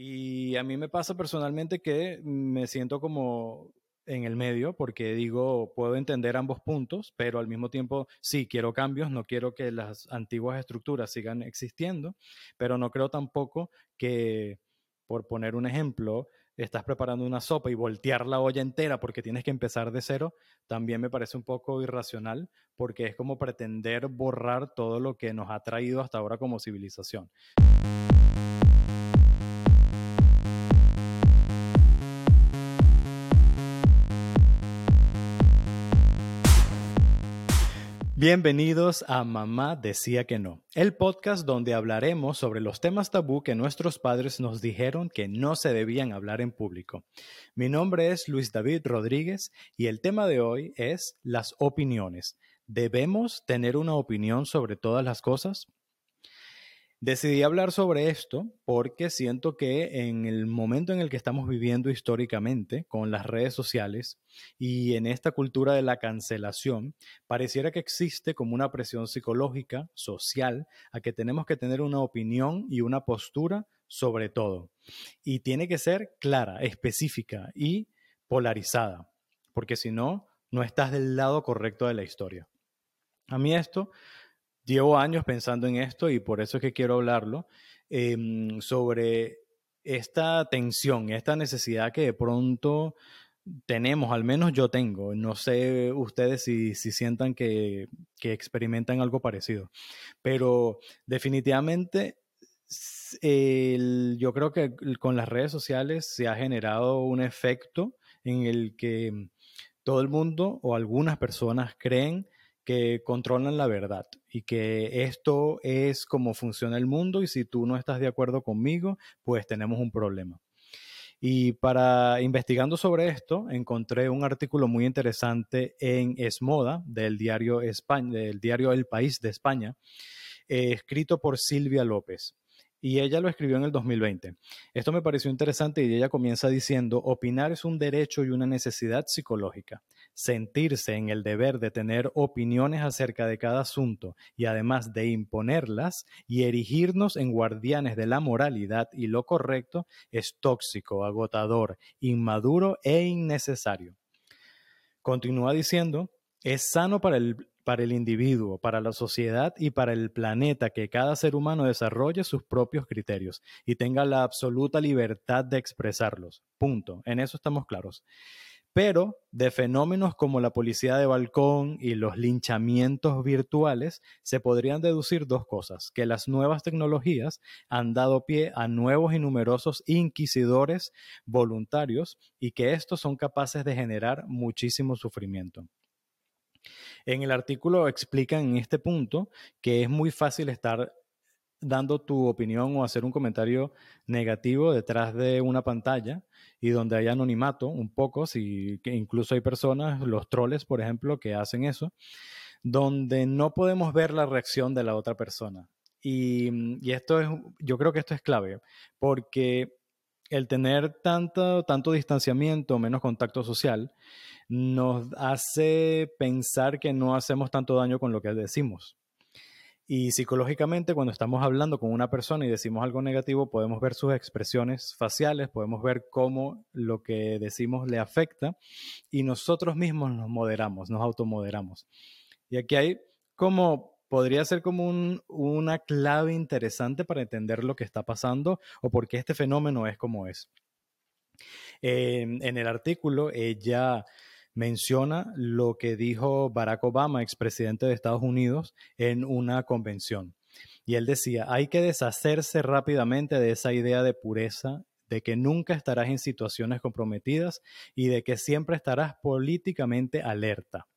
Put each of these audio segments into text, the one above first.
Y a mí me pasa personalmente que me siento como en el medio porque digo, puedo entender ambos puntos, pero al mismo tiempo sí quiero cambios, no quiero que las antiguas estructuras sigan existiendo, pero no creo tampoco que, por poner un ejemplo, estás preparando una sopa y voltear la olla entera porque tienes que empezar de cero, también me parece un poco irracional porque es como pretender borrar todo lo que nos ha traído hasta ahora como civilización. Bienvenidos a Mamá decía que no, el podcast donde hablaremos sobre los temas tabú que nuestros padres nos dijeron que no se debían hablar en público. Mi nombre es Luis David Rodríguez y el tema de hoy es las opiniones. ¿Debemos tener una opinión sobre todas las cosas? Decidí hablar sobre esto porque siento que en el momento en el que estamos viviendo históricamente con las redes sociales y en esta cultura de la cancelación, pareciera que existe como una presión psicológica, social, a que tenemos que tener una opinión y una postura sobre todo. Y tiene que ser clara, específica y polarizada, porque si no, no estás del lado correcto de la historia. A mí esto llevo años pensando en esto y por eso es que quiero hablarlo, em, sobre esta tensión, esta necesidad que de pronto tenemos, al menos yo tengo, no sé ustedes si, sientan que, experimentan algo parecido, pero definitivamente yo creo que con las redes sociales se ha generado un efecto en el que todo el mundo o algunas personas creen que controlan la verdad y que esto es como funciona el mundo y si tú no estás de acuerdo conmigo, pues tenemos un problema. Y para investigando sobre esto, encontré un artículo muy interesante en Esmoda del diario, España, del diario El País de España, eh, escrito por Silvia López y ella lo escribió en el 2020. Esto me pareció interesante y ella comienza diciendo, opinar es un derecho y una necesidad psicológica. Sentirse en el deber de tener opiniones acerca de cada asunto y además de imponerlas y erigirnos en guardianes de la moralidad y lo correcto es tóxico, agotador, inmaduro e innecesario. Continúa diciendo, es sano para el para el individuo, para la sociedad y para el planeta que cada ser humano desarrolle sus propios criterios y tenga la absoluta libertad de expresarlos. Punto. En eso estamos claros. Pero de fenómenos como la policía de balcón y los linchamientos virtuales se podrían deducir dos cosas, que las nuevas tecnologías han dado pie a nuevos y numerosos inquisidores voluntarios y que estos son capaces de generar muchísimo sufrimiento. En el artículo explican en este punto que es muy fácil estar dando tu opinión o hacer un comentario negativo detrás de una pantalla y donde hay anonimato un poco, si que incluso hay personas, los troles, por ejemplo, que hacen eso, donde no podemos ver la reacción de la otra persona. Y, y esto es, yo creo que esto es clave, porque el tener tanto, tanto distanciamiento, menos contacto social, nos hace pensar que no hacemos tanto daño con lo que decimos. Y psicológicamente, cuando estamos hablando con una persona y decimos algo negativo, podemos ver sus expresiones faciales, podemos ver cómo lo que decimos le afecta y nosotros mismos nos moderamos, nos automoderamos. Y aquí hay como podría ser como una clave interesante para entender lo que está pasando o por qué este fenómeno es como es. en el artículo, ella menciona lo que dijo Barack Obama, expresidente de Estados Unidos, en una convención. Y él decía, hay que deshacerse rápidamente de esa idea de pureza, de que nunca estarás en situaciones comprometidas y de que siempre estarás políticamente alerta.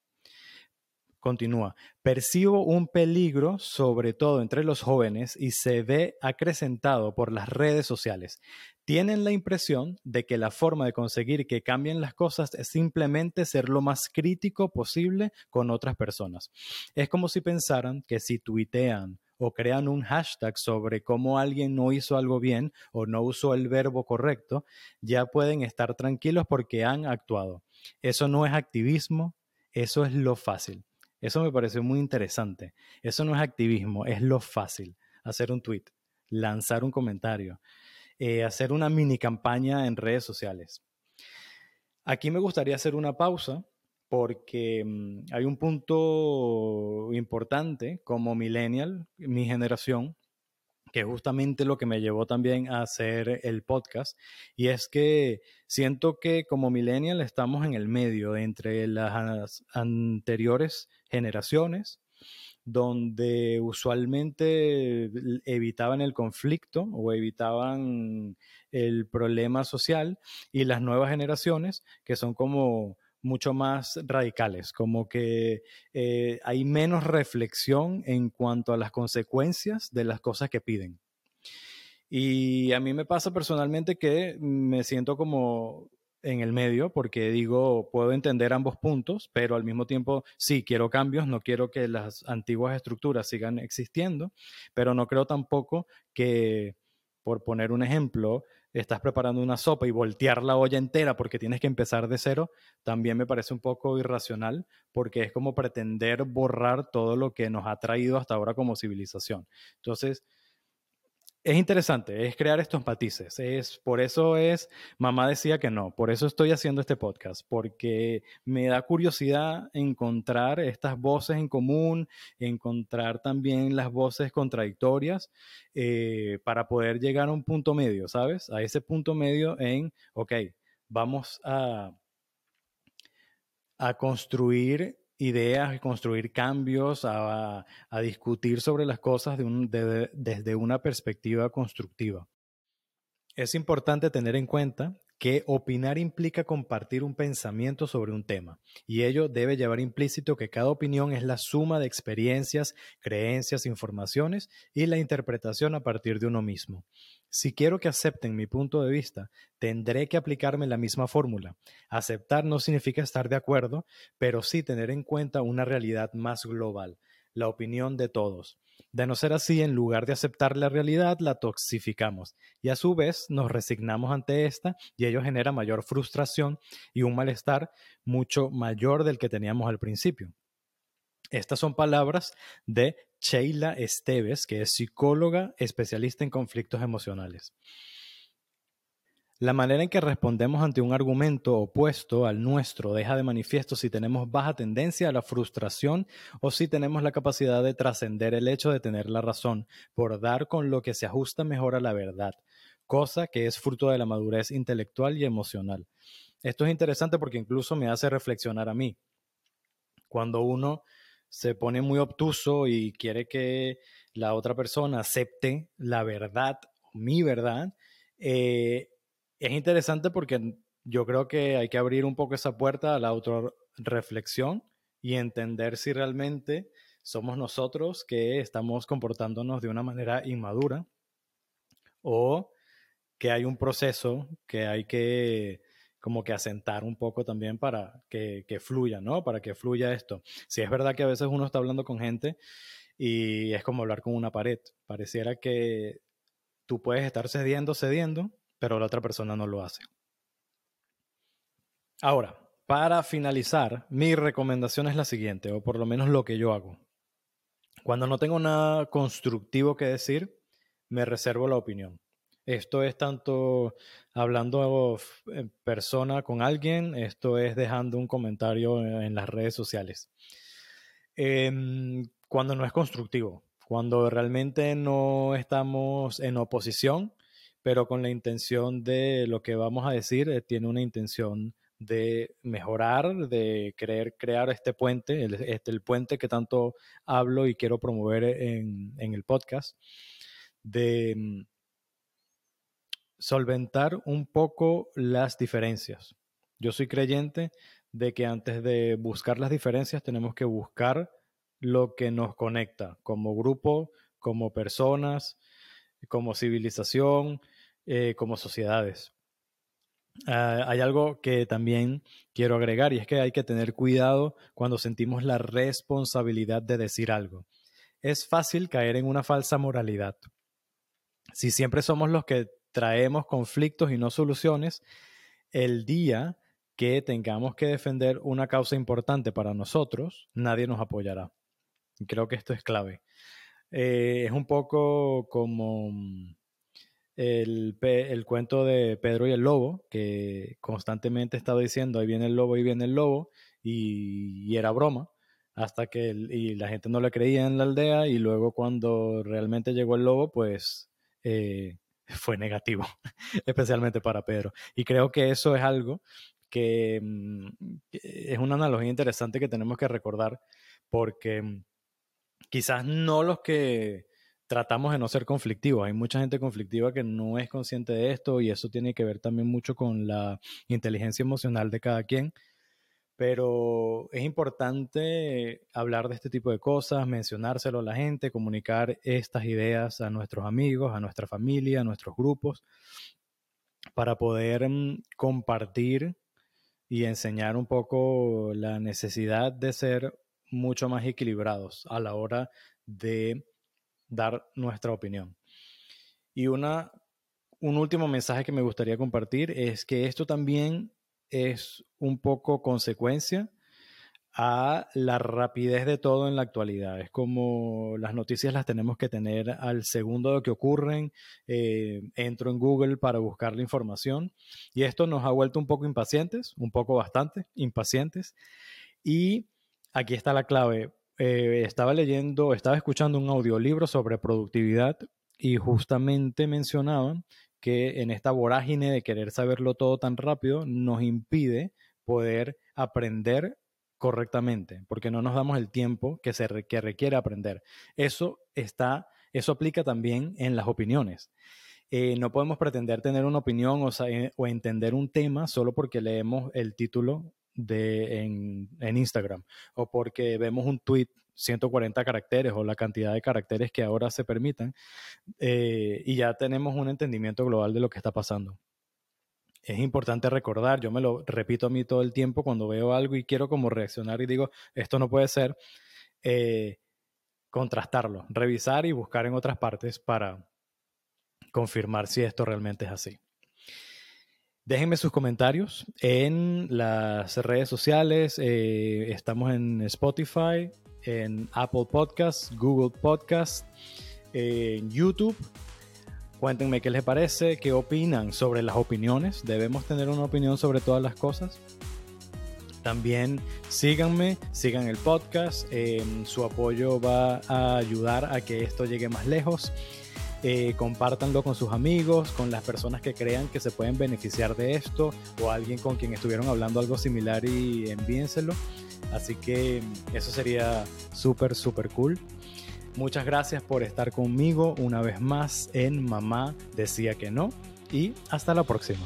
Continúa, percibo un peligro sobre todo entre los jóvenes y se ve acrecentado por las redes sociales. Tienen la impresión de que la forma de conseguir que cambien las cosas es simplemente ser lo más crítico posible con otras personas. Es como si pensaran que si tuitean o crean un hashtag sobre cómo alguien no hizo algo bien o no usó el verbo correcto, ya pueden estar tranquilos porque han actuado. Eso no es activismo, eso es lo fácil. Eso me pareció muy interesante. Eso no es activismo, es lo fácil. Hacer un tweet, lanzar un comentario. eh, hacer una mini campaña en redes sociales. Aquí me gustaría hacer una pausa porque mm, hay un punto importante como millennial, mi generación, que es justamente lo que me llevó también a hacer el podcast, y es que siento que como millennial estamos en el medio entre las anteriores generaciones, donde usualmente evitaban el conflicto o evitaban el problema social, y las nuevas generaciones, que son como mucho más radicales, como que eh, hay menos reflexión en cuanto a las consecuencias de las cosas que piden. Y a mí me pasa personalmente que me siento como en el medio porque digo, puedo entender ambos puntos, pero al mismo tiempo sí quiero cambios, no quiero que las antiguas estructuras sigan existiendo, pero no creo tampoco que, por poner un ejemplo, estás preparando una sopa y voltear la olla entera porque tienes que empezar de cero, también me parece un poco irracional porque es como pretender borrar todo lo que nos ha traído hasta ahora como civilización. Entonces, es interesante, es crear estos matices. Es, por eso es, mamá decía que no, por eso estoy haciendo este podcast, porque me da curiosidad encontrar estas voces en común, encontrar también las voces contradictorias eh, para poder llegar a un punto medio, ¿sabes? A ese punto medio en, ok, vamos a, a construir ideas, construir cambios, a, discutir sobre las cosas desde una perspectiva constructiva. Es importante tener en cuenta que opinar implica compartir un pensamiento sobre un tema, y ello debe llevar implícito que cada opinión es la suma de experiencias, creencias, informaciones y la interpretación a partir de uno mismo. Si quiero que acepten mi punto de vista, tendré que aplicarme la misma fórmula. Aceptar no significa estar de acuerdo, pero sí tener en cuenta una realidad más global, la opinión de todos. De no ser así, en lugar de aceptar la realidad, la toxificamos y a su vez nos resignamos ante esta y ello genera mayor frustración y un malestar mucho mayor del que teníamos al principio. Estas son palabras de Sheila Esteves, que es psicóloga especialista en conflictos emocionales. La manera en que respondemos ante un argumento opuesto al nuestro deja de manifiesto si tenemos baja tendencia a la frustración o si tenemos la capacidad de trascender el hecho de tener la razón por dar con lo que se ajusta mejor a la verdad, cosa que es fruto de la madurez intelectual y emocional. Esto es interesante porque incluso me hace reflexionar a mí. Cuando uno se pone muy obtuso y quiere que la otra persona acepte la verdad, mi verdad, eh, es interesante porque yo creo que hay que abrir un poco esa puerta a la autorreflexión y entender si realmente somos nosotros que estamos comportándonos de una manera inmadura o que hay un proceso que hay que como que asentar un poco también para que, que, fluya, ¿no? Para que fluya esto. Si es verdad que a veces uno está hablando con gente y es como hablar con una pared. Pareciera que tú puedes estar cediendo, cediendo, pero la otra persona no lo hace. Ahora, para finalizar, mi recomendación es la siguiente, o por lo menos lo que yo hago. Cuando no tengo nada constructivo que decir, me reservo la opinión. Esto es tanto hablando en persona con alguien, esto es dejando un comentario en las redes sociales. Em, cuando no es constructivo, cuando realmente no estamos en oposición, pero con la intención de lo que vamos a decir, eh, tiene una intención de mejorar, de querer crear este puente, el, este, el puente que tanto hablo y quiero promover en, en el podcast, de mm, solventar un poco las diferencias. Yo soy creyente de que antes de buscar las diferencias tenemos que buscar lo que nos conecta como grupo, como personas, como civilización, eh, como sociedades. Ah, hay algo que también quiero agregar y es que hay que tener cuidado cuando sentimos la responsabilidad de decir algo. Es fácil caer en una falsa moralidad. Si siempre somos los que traemos conflictos y no soluciones, el día que tengamos que defender una causa importante para nosotros, nadie nos apoyará. Y creo que esto es clave. Eh, es un poco como el, el, cuento de Pedro y el lobo, que constantemente estaba diciendo, ahí viene el lobo, ahí viene el lobo, y, era broma, hasta que y la gente no le creía en la aldea, y luego cuando realmente llegó el lobo, pues eh, fue negativo, especialmente para Pedro. Y creo que eso es algo que mm, es una analogía interesante que tenemos que recordar, porque mm, quizás no los que tratamos de no ser conflictivos. Hay mucha gente conflictiva que no es consciente de esto y eso tiene que ver también mucho con la inteligencia emocional de cada quien. Pero es importante hablar de este tipo de cosas, mencionárselo a la gente, comunicar estas ideas a nuestros amigos, a nuestra familia, a nuestros grupos, para poder mm, compartir y enseñar un poco la necesidad de ser mucho más equilibrados a la hora de dar nuestra opinión. Y una, un último mensaje que me gustaría compartir es que esto también es un poco consecuencia a la rapidez de todo en la actualidad. Es como las noticias las tenemos que tener al segundo de que ocurren. Eh, entro en Google para buscar la información y esto nos ha vuelto un poco impacientes, un poco bastante impacientes. Y aquí está la clave. Eh, estaba leyendo, estaba escuchando un audiolibro sobre productividad y justamente mencionaban que en esta vorágine de querer saberlo todo tan rápido nos impide poder aprender correctamente, porque no nos damos el tiempo que se requiere aprender. Eso está, eso aplica también en las opiniones. Eh, no podemos pretender tener una opinión o, o, entender un tema solo porque leemos el título de, en, en, Instagram o porque vemos un tweet 140 caracteres o la cantidad de caracteres que ahora se permitan eh, y ya tenemos un entendimiento global de lo que está pasando. Es importante recordar, yo me lo repito a mí todo el tiempo cuando veo algo y quiero como reaccionar y digo, esto no puede ser, eh, contrastarlo, revisar y buscar en otras partes para confirmar si esto realmente es así. Déjenme sus comentarios en las redes sociales. Eh, estamos en Spotify, en Apple Podcasts, Google Podcasts, en YouTube. Cuéntenme qué les parece, qué opinan sobre las opiniones. Debemos tener una opinión sobre todas las cosas. También síganme, sigan el podcast. Eh, su apoyo va a ayudar a que esto llegue más lejos. Eh, compártanlo con sus amigos, con las personas que crean que se pueden beneficiar de esto o alguien con quien estuvieron hablando algo similar y envíenselo. Así que eso sería súper, súper cool. Muchas gracias por estar conmigo una vez más en Mamá Decía que no y hasta la próxima.